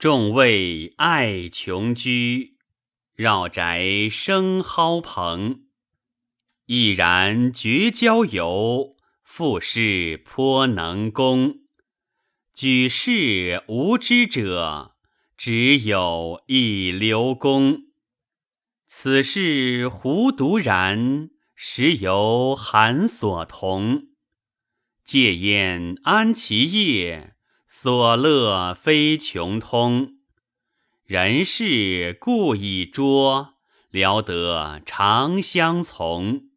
众位爱穷居，绕宅生蒿棚。毅然绝交游，复是颇能攻。举世无知者，只有一刘公。此事胡独然，实由韩所同。戒焉安其业，所乐非穷通。人事故已拙，聊得长相从。